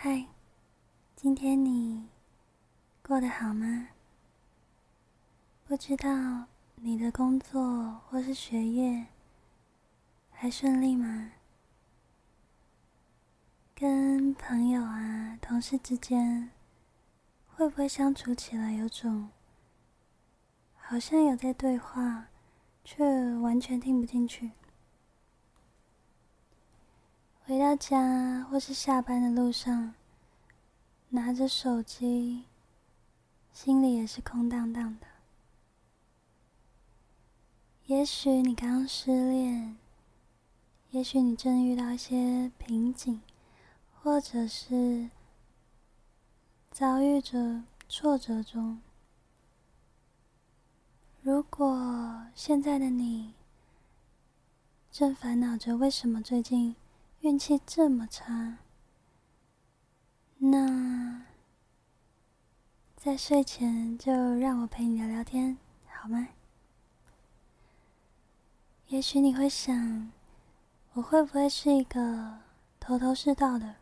嗨，今天你过得好吗？不知道你的工作或是学业还顺利吗？跟朋友啊、同事之间，会不会相处起来有种好像有在对话，却完全听不进去？回到家或是下班的路上，拿着手机，心里也是空荡荡的。也许你刚失恋，也许你正遇到一些瓶颈，或者是遭遇着挫折中。如果现在的你正烦恼着为什么最近，运气这么差，那在睡前就让我陪你聊聊天，好吗？也许你会想，我会不会是一个头头是道的，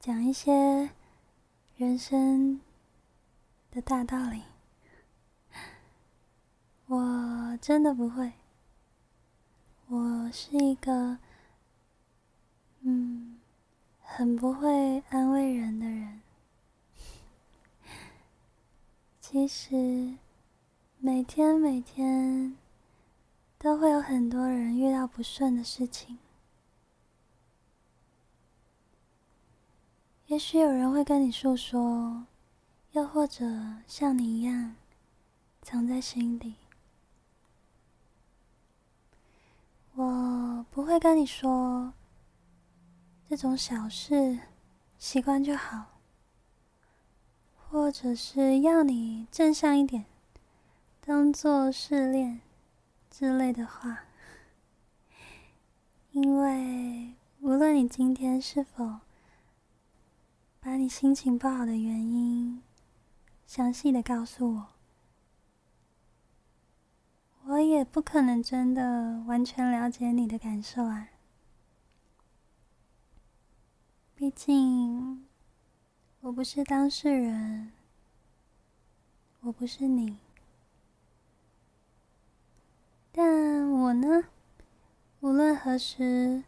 讲一些人生的大道理？我真的不会，我是一个。嗯，很不会安慰人的人。其实，每天每天都会有很多人遇到不顺的事情。也许有人会跟你诉说，又或者像你一样藏在心底。我不会跟你说。这种小事，习惯就好，或者是要你正向一点，当做试炼之类的话。因为无论你今天是否把你心情不好的原因详细的告诉我，我也不可能真的完全了解你的感受啊。毕竟，我不是当事人，我不是你，但我呢，无论何时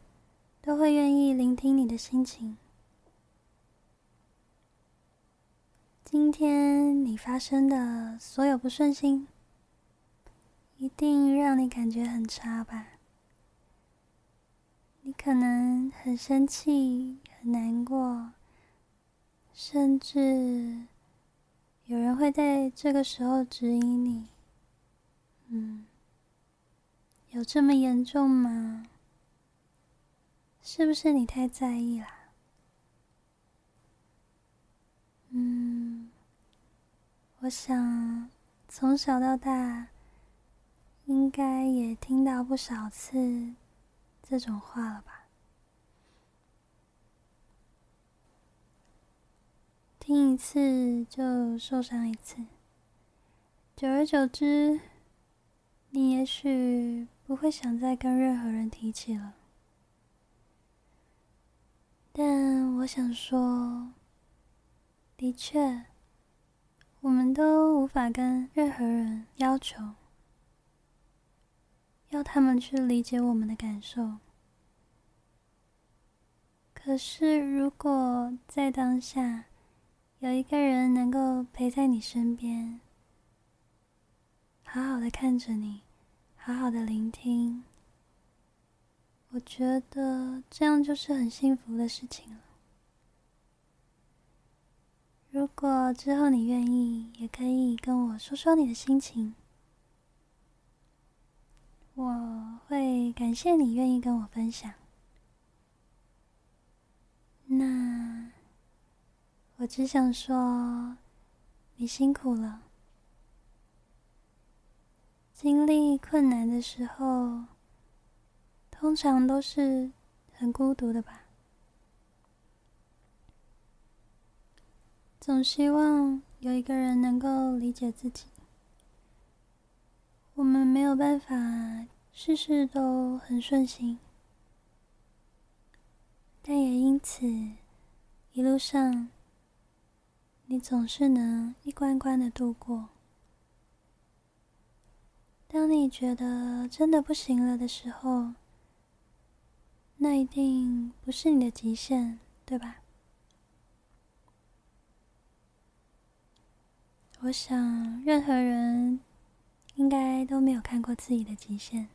都会愿意聆听你的心情。今天你发生的所有不顺心，一定让你感觉很差吧？你可能很生气。很难过，甚至有人会在这个时候指引你。嗯，有这么严重吗？是不是你太在意啦？嗯，我想从小到大，应该也听到不少次这种话了吧。听一次就受伤一次，久而久之，你也许不会想再跟任何人提起了。但我想说，的确，我们都无法跟任何人要求，要他们去理解我们的感受。可是，如果在当下，有一个人能够陪在你身边，好好的看着你，好好的聆听，我觉得这样就是很幸福的事情了。如果之后你愿意，也可以跟我说说你的心情，我会感谢你愿意跟我分享。那。我只想说，你辛苦了。经历困难的时候，通常都是很孤独的吧？总希望有一个人能够理解自己。我们没有办法事事都很顺心，但也因此。一路上，你总是能一关关的度过。当你觉得真的不行了的时候，那一定不是你的极限，对吧？我想，任何人应该都没有看过自己的极限。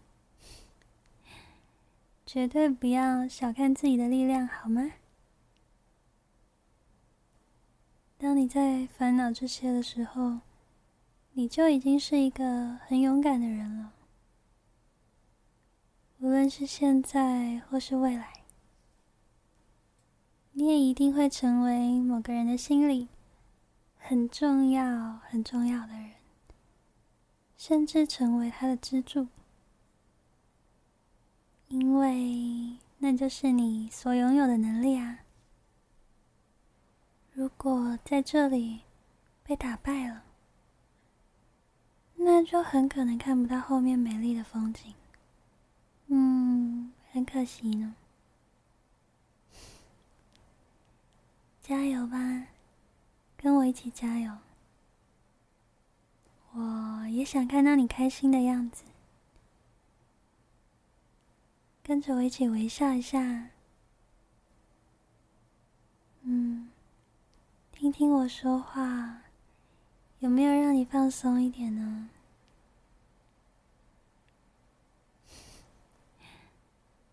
绝对不要小看自己的力量，好吗？当你在烦恼这些的时候，你就已经是一个很勇敢的人了。无论是现在或是未来，你也一定会成为某个人的心里。很重要、很重要的人，甚至成为他的支柱，因为那就是你所拥有的能力啊！如果在这里被打败了，那就很可能看不到后面美丽的风景，嗯，很可惜呢。加油吧！跟我一起加油！也想看到你开心的样子。跟着我一起微笑一下。嗯，听听我说话，有没有让你放松一点呢？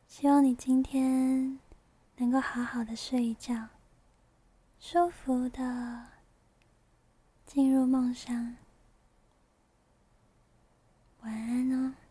希望你今天能够好好的睡一觉，舒服的。进入梦乡，晚安哦。